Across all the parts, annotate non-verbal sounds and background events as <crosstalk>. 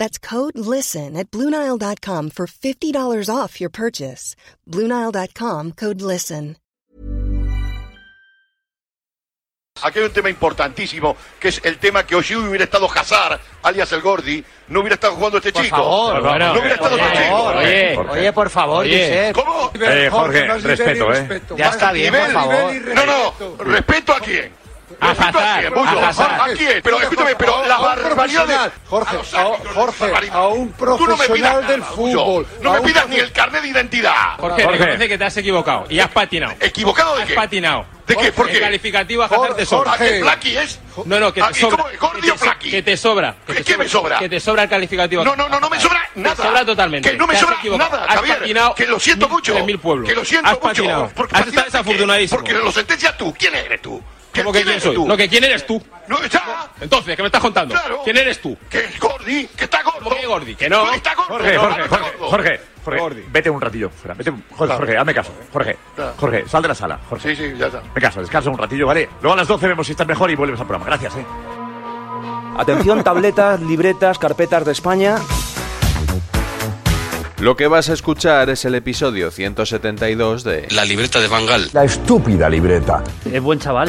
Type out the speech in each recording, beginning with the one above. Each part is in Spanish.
That's code LISTEN at Bluenile.com for $50 off your purchase. Bluenile.com code LISTEN. Aquí hay un tema importantísimo, que es el tema que hoy hubiera estado Hazard, alias el Gordi, no hubiera estado jugando este chico. favor, no bueno, hubiera estado oye, este chico. oye, oye, por favor, Josep. ¿Cómo? Eh, Jorge, respeto, ¿eh? Ya está bien, por Nivel, favor. No, no, respeto a quién. A Respeto a Bullo. a Hazard. ¿A quién? Pero escúchame, pero la barbaridad de... Jorge, Jorge, a un Tú no me pidas profesional del fútbol, No me pidas ni el carnet de identidad. Jorge, reconoce que te has equivocado y has patinado. ¿Equivocado de Has qué? patinado. ¿De qué? ¿Por El qué? calificativo a Jorge, Hazard te sobra. ¿A qué Jorge. Blacky es? No, no, que ¿A te qué? sobra. ¿Cómo? ¿Gordi Que te o so- Blacky? Que te sobra. Que ¿Qué- te qué me sobra? Que te sobra el calificativo. No, no, no, no me sobra nada. Te sobra totalmente. Que no me has sobra equivocado. nada, Has Javier. patinado que lo siento mil- mucho. tres mil pueblos. Que lo siento Has mucho. patinado. Porque Has patinado. Porque lo sentencias tú. ¿Quién eres tú? ¿Qué- ¿Cómo que quién soy? tú? No, que quién eres tú. No, está. Entonces, ¿qué me estás contando? Claro. ¿Quién eres tú? Que es Gordi, que está gordo. ¿Cómo que Gordi? Que no. Que está gordo. Jorge, Jorge, Jorge. Jorge, Jorge, vete un ratillo fuera. Vete un- Jorge, Jorge, hazme caso. Jorge, Claro. Jorge, sal de la sala. Jorge, Sí, sí, ya está. me caso, descansa un ratillo, ¿vale? Luego a las 12 vemos si estás mejor y vuelves al programa. Gracias, eh. Atención, <laughs> tabletas, libretas, carpetas de España. Lo que vas a escuchar es el episodio 172 de La libreta de Bangal. La estúpida libreta. Es buen chaval.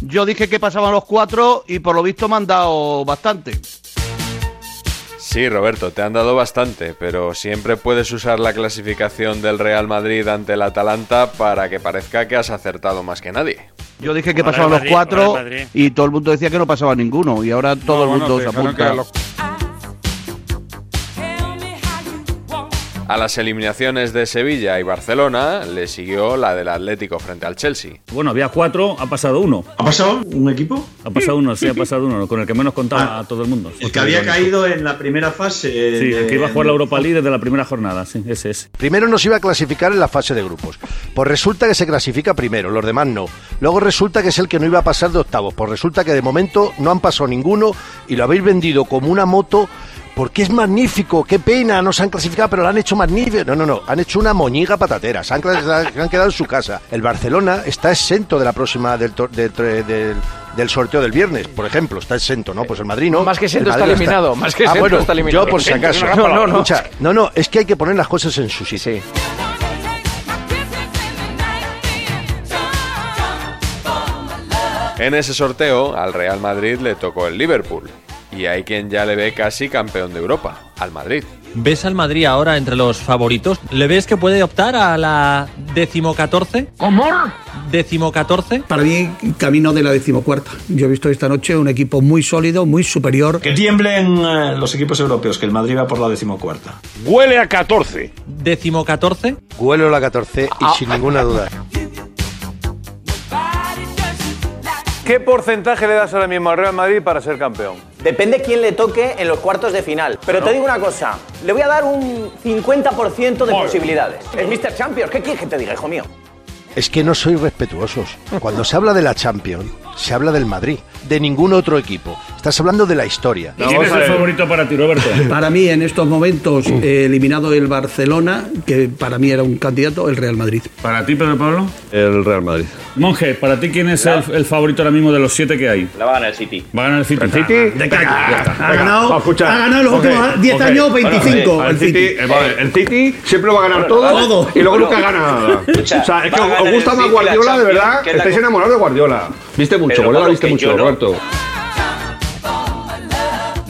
Yo dije que pasaban los cuatro y por lo visto me han dado bastante. Sí, Roberto, te han dado bastante, pero siempre puedes usar la clasificación del Real Madrid ante el Atalanta para que parezca que has acertado más que nadie. Yo dije que pasaban los cuatro y todo el mundo decía que no pasaba ninguno y ahora todo el mundo se apunta. A las eliminaciones de Sevilla y Barcelona le siguió la del Atlético frente al Chelsea. Bueno, había cuatro, ha pasado uno. ¿Ha pasado un equipo? Ha pasado uno, sí, ha pasado uno, con el que menos contaba a todo el mundo. El que había caído en la primera fase. Sí, el que iba a jugar la Europa League. League desde la primera jornada, sí, ese es. Primero nos iba a clasificar en la fase de grupos. Pues resulta que se clasifica primero, los demás no. Luego resulta que es el que no iba a pasar de octavos. Pues resulta que de momento no han pasado ninguno y lo habéis vendido como una moto porque es magnífico. Qué pena, no se han clasificado, pero lo han hecho magnífico. No, no, no, han hecho una moñiga patatera. Se han, clas- se han quedado en su casa. El Barcelona está exento de la próxima del, tor- del, del- del sorteo del viernes, por ejemplo, está exento, ¿no? Pues el Madrid no. Más que exento El está no eliminado, más que ah, exento bueno, está eliminado. Yo por si acaso. gran palabra. Escucha, no, no, es que hay que poner las cosas en su sitio. Sí. En ese sorteo, al Real Madrid le tocó el Liverpool. Y hay quien ya le ve casi campeón de Europa, al Madrid. ¿Ves al Madrid ahora entre los favoritos? ¿Le ves que puede optar a la decimocatorce? ¿Cómo? ¿Decimocatorce? Para mí, camino de la decimocuarta. Yo he visto esta noche un equipo muy sólido, muy superior. Que tiemblen eh, los equipos europeos, que el Madrid va por la decimocuarta. Huele a 14. ¿Decimocatorce? Huelo la 14 y Ah. sin ninguna duda. <laughs> ¿Qué porcentaje le das ahora mismo al Real Madrid para ser campeón? Depende quién le toque en los cuartos de final. Pero te digo una cosa, le voy a dar un 50% de posibilidades. Es Mr. Champions, ¿qué quieres que te diga, hijo mío? Es que no sois respetuosos. Cuando se habla de la Champions, se habla del Madrid, de ningún otro equipo. Estás hablando de la historia. ¿Quién es el favorito para ti, Roberto? <laughs> Para mí, en estos momentos, eh, eliminado el Barcelona, que para mí era un candidato, el Real Madrid. ¿Para ti, Pedro Pablo? El Real Madrid. Monje, ¿para ti quién es el, el favorito ahora mismo de los siete que hay? La va a ganar el City. Va a ganar el City. ¿El City? De calle. Ya está. Ha ganado, ha ganado los últimos 10 ok. años 25. Vale, el City. eh, vale, el City siempre lo va a ganar todo, Todo. y luego Bueno, nunca gana nada. o sea, es que os gusta más Guardiola, de verdad. Estáis enamorados de Guardiola. Viste mucho, Pero, Guardiola Pablo, viste mucho. Roberto.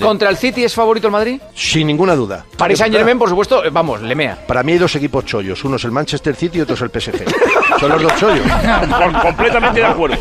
¿Contra el City es favorito el Madrid? Sin ninguna duda. Paris Saint Germain, por supuesto, eh, vamos, le mea. Para mí hay dos equipos chollos. Uno es el Manchester City y otro es el PSG. <laughs> Son los dos chollos. completamente de acuerdo.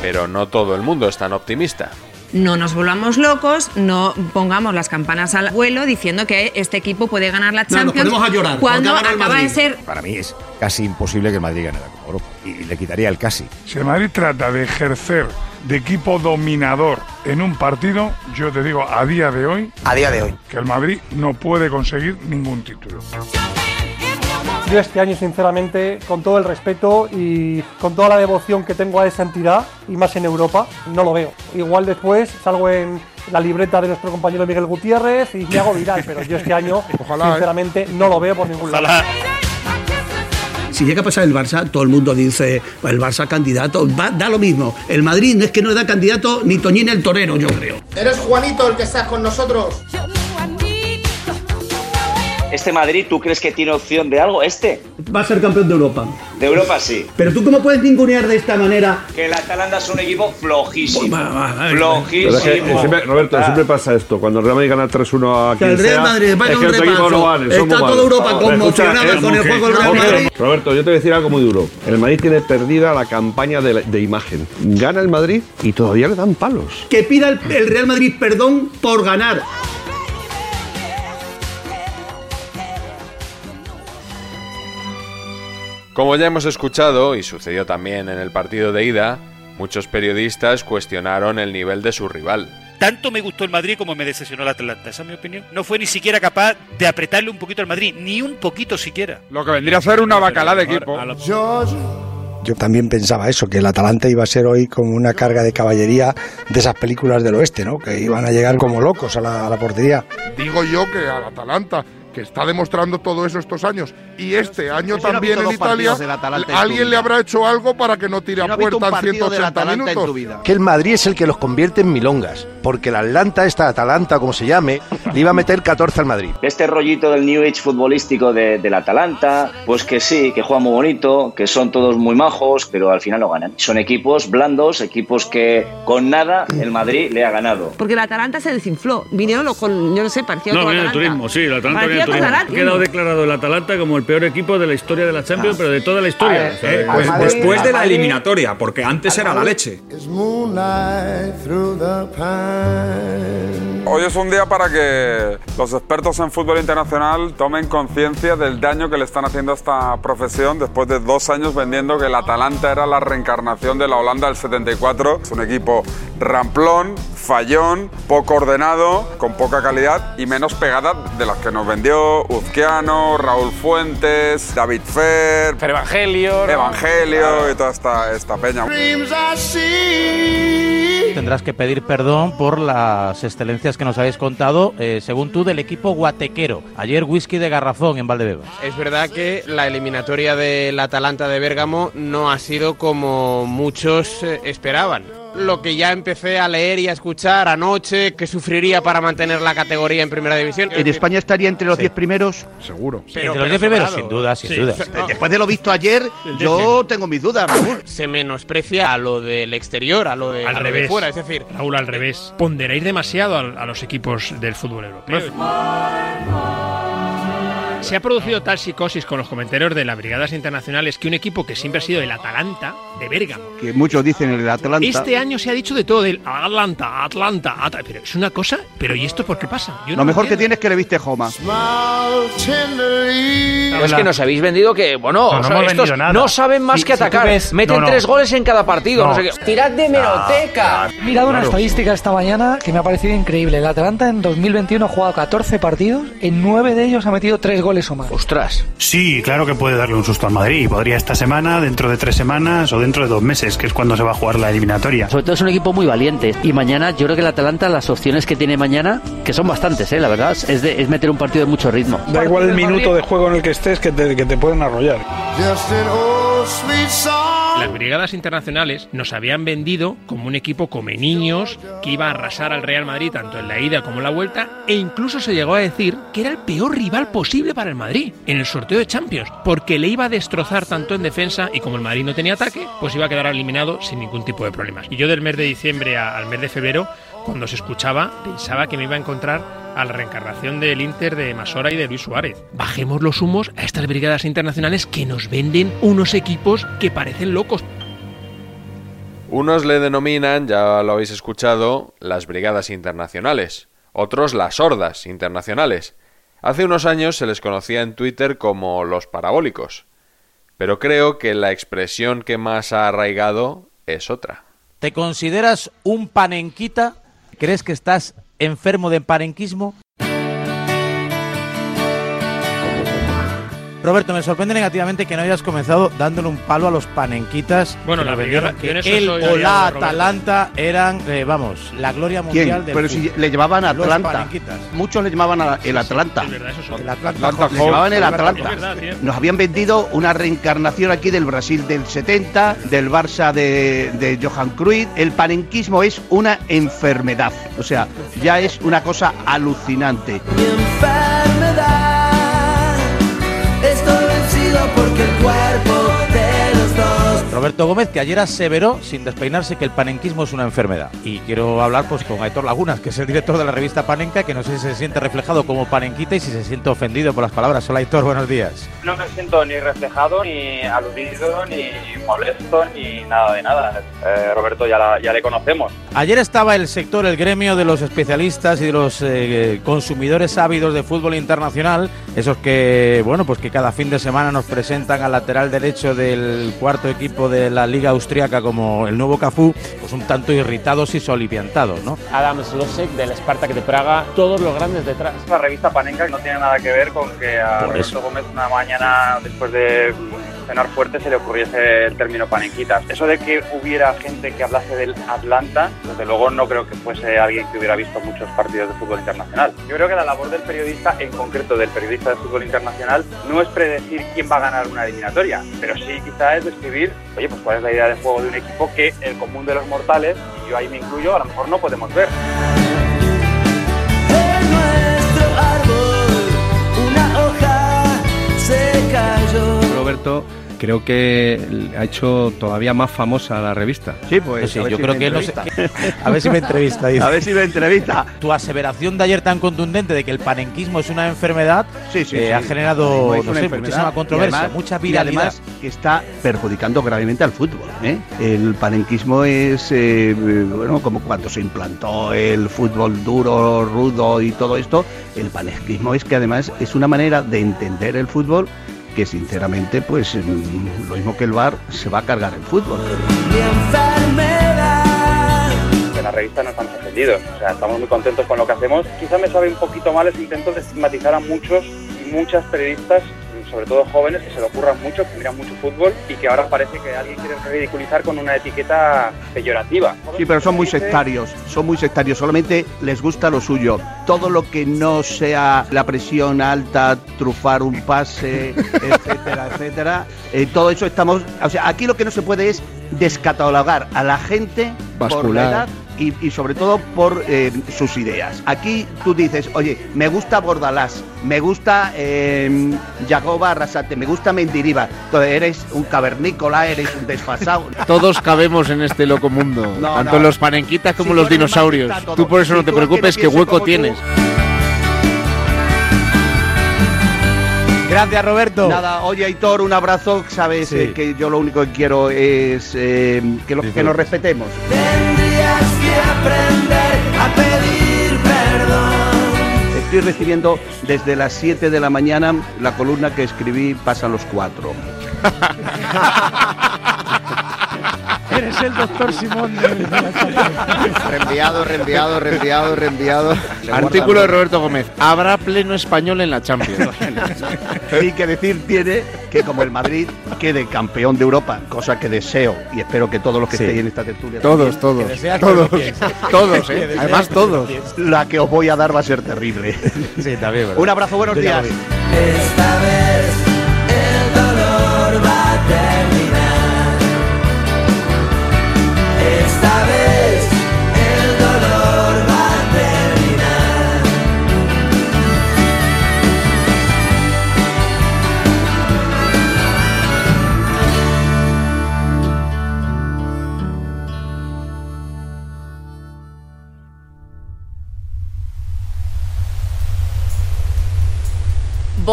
Pero no todo el mundo es tan optimista. No nos volvamos locos, no pongamos las campanas al vuelo diciendo que este equipo puede ganar la No, nos Champions ponemos a llorar, cuando acaba de Madrid. ser Para mí es casi imposible que el Madrid gane la Copa Europa. Y le quitaría el casi. Si el Madrid trata de ejercer de equipo dominador en un partido, yo te digo a día de hoy A día de hoy. que el Madrid no puede conseguir ningún título. Yo este año, sinceramente, con todo el respeto y con toda la devoción que tengo a esa entidad, y más en Europa, no lo veo. Igual después salgo en la libreta de nuestro compañero Miguel Gutiérrez y me hago viral, pero yo este año, <laughs> Ojalá, ¿eh? sinceramente, no lo veo por ningún lado. Si llega a pasar el Barça, todo el mundo dice, el Barça candidato, va- da lo mismo. El Madrid no es que no da candidato ni Toñín el torero, yo creo. Eres Juanito el que estás con nosotros. ¿Este Madrid tú crees que tiene opción de algo? ¿Este? Va a ser campeón de Europa. De Europa sí. Pero tú cómo puedes ningunear de esta manera Que el Atalanta es un equipo flojísimo. Flojísimo. es que, eh, siempre- Roberto, Ah. siempre pasa esto. Cuando el Real Madrid gana 3-1 a Que quien el Real sea, Madrid va a es un que otro equipo no vale, Está toda malos. Europa conmocionada eh, con el juego del Real. Madrid. Roberto, yo te voy a decir algo muy duro. El Madrid tiene perdida la campaña de, de imagen. Gana el Madrid y todavía le dan palos. Que pida el, el Real Madrid perdón por ganar. Como ya hemos escuchado, y sucedió también en el partido de ida, muchos periodistas cuestionaron el nivel de su rival. Tanto me gustó el Madrid como me decepcionó el Atalanta, esa es mi opinión. No fue ni siquiera capaz de apretarle un poquito al Madrid, ni un poquito siquiera. Lo que vendría a ser una bacalá de equipo. Yo también pensaba eso, que el Atalanta iba a ser hoy como una carga de caballería de esas películas del oeste, ¿no? Que iban a llegar como locos a la, a la portería. Digo yo que al Atalanta, que está demostrando todo eso estos años, y este año también en Italia, alguien le habrá hecho algo para que no tire a puerta en 180 minutos. Que el Madrid es el que los convierte en milongas. Porque el Atlanta, esta Atalanta, como se llame, le iba a meter 14 al Madrid. Este rollito del New Age futbolístico de, del Atalanta, pues que sí, que juegan muy bonito, que son todos muy majos, pero al final no ganan. Son equipos blandos, equipos que con nada el Madrid le ha ganado. porque el Atalanta se desinfló. Vinieron los con, yo no sé, parecía No, viene el Atalanta. turismo, sí, el Atalanta Otro turismo. Ha quedado declarado el Atalanta como el peor equipo de la historia de la Champions, pero de toda la historia. O sea, Eh, pues después de la eliminatoria, porque antes era la leche. Hoy es un día para que los expertos en fútbol internacional tomen conciencia del daño que le están haciendo a esta profesión después de dos años vendiendo que el Atalanta era la reencarnación de la Holanda del 74. Es un equipo ramplón, fallón, poco ordenado, con poca calidad y menos pegada de las que nos vendió Uzquiano, Raúl Fuentes, David Fer, Evangelio. ¿no? Evangelio y toda esta, esta peña. Tendrás que pedir perdón por las excelencias que nos habéis contado, eh, según tú, del equipo guatequero. Ayer whisky de garrafón en Valdebebas. Es verdad que la eliminatoria del Atalanta de Bérgamo no ha sido como muchos eh, esperaban. Lo que ya empecé a leer y a escuchar anoche, que sufriría para mantener la categoría en primera división. ¿En España estaría entre los Sí. 10 primeros? Seguro. Entre los 10 primeros, sin duda, sin duda. Después de lo visto ayer, yo tengo mis dudas, Raúl. Se menosprecia a lo del exterior, a lo de, Al a lo de revés. fuera. Es decir, Raúl, al revés. Ponderáis demasiado a, a los equipos del fútbol europeo. Se ha producido tal psicosis con los comentarios de las brigadas internacionales que un equipo que siempre ha sido el Atalanta, de Bérgamo, Que muchos dicen el Atalanta. este año se ha dicho de todo, del Atlanta, Atlanta, Atlanta. Pero es una cosa, pero ¿y esto por qué pasa? Yo no Lo mejor que entiendo. tiene es que le viste Joma. Pero es que nos habéis vendido que, bueno, No, no o sea, hemos estos no saben más Si- que si atacar. ves- Meten no, no. tres goles en cada partido. No, No. sé qué. Tirad de meroteca. He mirado una Claro. estadística esta mañana que me ha parecido increíble. El Atalanta en 2021 ha jugado 14 partidos, en 9 de ellos ha metido 3 goles o más. Ostras. Sí, claro que puede darle un susto al Madrid. Podría esta semana, dentro de tres semanas o dentro de dos meses, que es cuando se va a jugar la eliminatoria. Sobre todo es un equipo muy valiente. Y mañana, yo creo que el Atalanta, las opciones que tiene mañana, que son bastantes, ¿eh? la verdad, es, de- es meter un partido de mucho ritmo. Da igual el minuto de juego en el que estés que te, que te pueden arrollar. Las brigadas internacionales nos habían vendido como un equipo come niños, que iba a arrasar al Real Madrid tanto en la ida como en la vuelta, e incluso se llegó a decir que era el peor rival posible para el Madrid en el sorteo de Champions, porque le iba a destrozar tanto en defensa y como el Madrid no tenía ataque, pues iba a quedar eliminado sin ningún tipo de problemas. Y yo del mes de diciembre al mes de febrero, cuando se escuchaba, pensaba que me iba a encontrar a la reencarnación del Inter de Masora y de Luis Suárez. Bajemos los humos a estas brigadas internacionales que nos venden unos equipos que parecen locos. Unos le denominan, ya lo habéis escuchado, las brigadas internacionales, otros las hordas internacionales. Hace unos años se les conocía en Twitter como los parabólicos, pero creo que la expresión que más ha arraigado es otra. ¿Te consideras un panenquita? ¿Crees que estás enfermo de panenquismo? Roberto, me sorprende negativamente que no hayas comenzado dándole un palo a los panenquitas. Bueno, que la vendieron que eso él o la. Atalanta eran, eh, vamos, la gloria ¿Quién? mundial del Pero si le llamaban Atlanta. Muchos le llamaban a- el Atlanta. El Atlanta Le Hawks. llamaban el verdad, Atlanta. verdad. Nos habían vendido una reencarnación aquí del Brasil del 70, del Barça de, de Johan Cruyff. El panenquismo es una enfermedad. O sea, ya es una cosa alucinante. Roberto Gómez, que ayer aseveró, sin despeinarse, que el panenquismo es una enfermedad. Y quiero hablar pues con Aitor Lagunas, que es el director de la revista Panenca, que no sé si se siente reflejado como panenquita y si se siente ofendido por las palabras. Hola Aitor, buenos días. No me siento ni reflejado, ni aludido, ni molesto, ni nada de nada. Eh, Roberto ya, la- ya le conocemos. Ayer estaba el sector, el gremio de los especialistas y de los eh, consumidores ávidos de fútbol internacional, esos que, bueno, pues que cada fin de semana nos presentan al lateral derecho del cuarto equipo de la Liga Austriaca como el nuevo Cafú, pues un tanto irritados y soliviantados, ¿no? Adam Slosek del Spartak de Praga, todos los grandes detrás. La revista Panenka no tiene nada que ver con que a Por Roberto eso. Gómez una mañana después de cenar fuerte se le ocurriese el término panenquitas. Eso de que hubiera gente que hablase del Atlanta, desde luego no creo que fuese alguien que hubiera visto muchos partidos de fútbol internacional. Yo creo que la labor del periodista, en concreto del periodista de fútbol internacional, no es predecir quién va a ganar una eliminatoria, pero sí quizá es describir, oye, pues cuál es la idea de juego de un equipo que el común de los mortales, y yo ahí me incluyo, a lo mejor no podemos ver. Creo que ha hecho todavía más famosa la revista. Sí, pues Sí, yo creo que no sé- <laughs> A ver si me entrevista. dice. A ver si me entrevista. Tu aseveración de ayer tan contundente de que el panenquismo es una enfermedad Sí, sí, eh, sí. ha generado no sé, muchísima controversia, y además- mucha y viralidad. además que está perjudicando gravemente al fútbol. ¿eh? El panenquismo es, eh, bueno, como cuando se implantó el fútbol duro, rudo y todo esto, el panenquismo es que además es una manera de entender el fútbol que sinceramente, pues lo mismo que el bar, se va a cargar el fútbol. En la revista no estamos ofendidos, o sea, estamos muy contentos con lo que hacemos. Quizá me sabe un poquito mal ese intento de estigmatizar a muchos y muchas periodistas, sobre todo jóvenes, que se le ocurran mucho, que miran mucho fútbol y que ahora parece que alguien quiere ridiculizar con una etiqueta peyorativa. Sí, pero son muy sectarios, son muy sectarios, solamente les gusta lo suyo. Todo lo que no sea la presión alta, trufar un pase, <laughs> etcétera, etcétera, eh, todo eso estamos... O sea, aquí lo que no se puede es descatalogar a la gente por la edad y, y sobre todo por eh, sus ideas. Aquí tú dices, oye, me gusta Bordalás, me gusta eh, Yagoba Arrasate, me gusta Mendiriva, entonces eres un cavernícola, eres un desfasado. <laughs> Todos cabemos en este loco mundo, No, tanto no. los panenquitas como Si los dinosaurios. Tú por eso no te preocupes, que hueco como Gracias, Roberto. Nada, oye, Aitor, un abrazo. Sabes Sí. eh, que yo lo único que quiero es eh, que, lo- que nos respetemos. Tendrías que aprender a pedir perdón. Es estoy recibiendo desde las 7 de la mañana la columna que escribí Pasan los cuatro. <laughs> Eres el doctor Simón de. Reenviado, reenviado, reenviado, reenviado. <laughs> Artículo de Roberto Gómez. Habrá pleno español en la Champions. <laughs> y que decir tiene que como el Madrid quede campeón de Europa, cosa que deseo y espero que todos los que Sí. estéis en esta tertulia Todos, también, todos, todos, <laughs> todos, ¿eh? Además, todos. La que os voy a dar va a ser terrible. Sí, también. Un abrazo, buenos días. Esta vez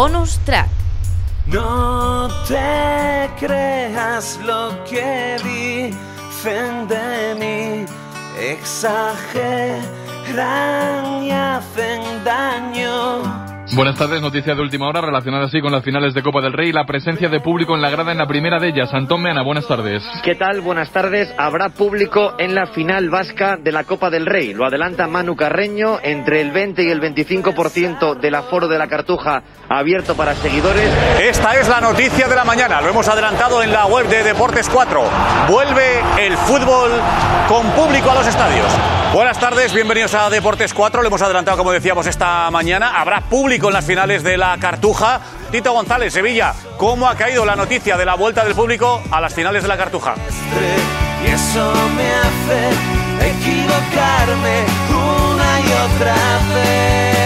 Bonus track. No te creas lo que dicen de mí, exageran y hacen daño. Buenas tardes, noticia de última hora relacionada así con las finales de Copa del Rey y la presencia de público en la grada en la primera de ellas. Antón Meana, buenas tardes. ¿Qué tal? Buenas tardes. Habrá público en la final vasca de la Copa del Rey. Lo adelanta Manu Carreño. Entre el 20 y el 25% del aforo de la Cartuja abierto para seguidores. Esta es la noticia de la mañana, lo hemos adelantado en la web de Deportes 4. Vuelve el fútbol con público a los estadios. Buenas tardes, bienvenidos a Deportes 4. Lo hemos adelantado, como decíamos, esta mañana. Habrá público en las finales de la Cartuja. Tito González, Sevilla, ¿cómo ha caído la noticia de la vuelta del público a las finales de la Cartuja? Y eso me hace equivocarme una y otra vez.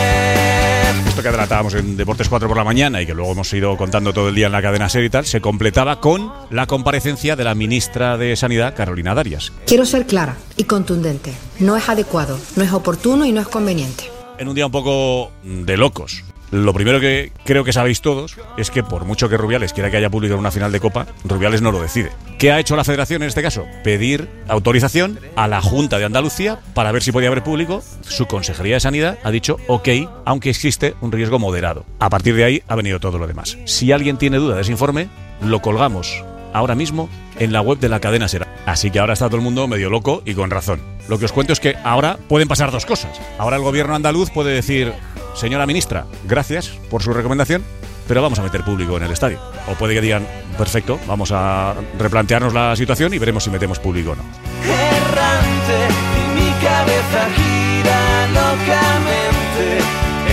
Esto que adelantábamos en Deportes 4 por la mañana y que luego hemos ido contando todo el día en la cadena SER y tal, se completaba con la comparecencia de la ministra de Sanidad, Carolina Darias. Quiero ser clara y contundente. No es adecuado, no es oportuno y no es conveniente. En un día un poco de locos. Lo primero que creo que sabéis todos es que por mucho que Rubiales quiera que haya público en una final de Copa, Rubiales no lo decide. ¿Qué ha hecho la Federación en este caso? Pedir autorización a la Junta de Andalucía para ver si podía haber público. Su Consejería de Sanidad ha dicho ok, aunque existe un riesgo moderado. A partir de ahí ha venido todo lo demás. Si alguien tiene duda de ese informe, lo colgamos ahora mismo en la web de la cadena Sera. Así que ahora está todo el mundo medio loco y con razón. Lo que os cuento es que ahora pueden pasar dos cosas. Ahora el gobierno andaluz puede decir, señora ministra, gracias por su recomendación, pero vamos a meter público en el estadio. O puede que digan, perfecto, vamos a replantearnos la situación y veremos si metemos público o no. errante y mi cabeza gira locamente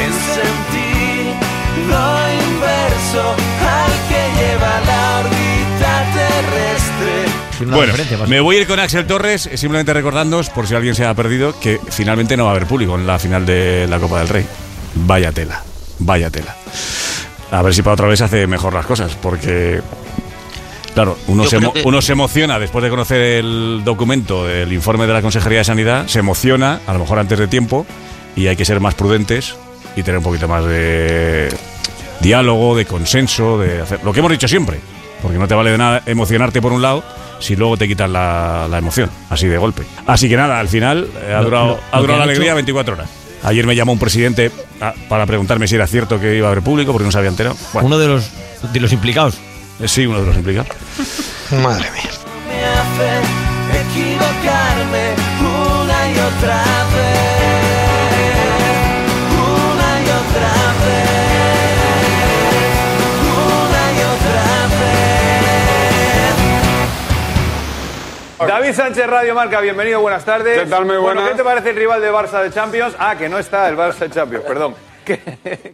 en sentido inverso al que lleva la órbita terrestre. Bueno, me voy a ir con Axel Torres, simplemente recordándoos, por si alguien se ha perdido, que finalmente no va a haber público en la final de la Copa del Rey. Vaya tela, vaya tela. A ver si para otra vez hace mejor las cosas, porque, claro, uno, se, que- uno se emociona después de conocer el documento, el informe de la Consejería de Sanidad, se emociona, a lo mejor antes de tiempo, y hay que ser más prudentes y tener un poquito más de diálogo, de consenso, de hacer lo que hemos dicho siempre, porque no te vale de nada emocionarte por un lado si luego te quitas la, la emoción, así de golpe. Así que nada, al final eh, ha Lo- durado, lo- ha lo durado que la alegría hecho- 24 horas. Ayer me llamó un presidente ah, para preguntarme si era cierto que iba a haber público porque no se había enterado. Bueno. Uno de los, de los implicados. Eh, Sí, uno de los implicados. <laughs> Madre mía. Me hace equivocarme una y otra David Sánchez, Radio Marca, bienvenido, buenas tardes. ¿Qué tal? Muy Bueno, buenas. ¿qué te parece el rival de Barça de Champions? Ah, que no está el Barça de Champions, perdón. <laughs> ¿Qué-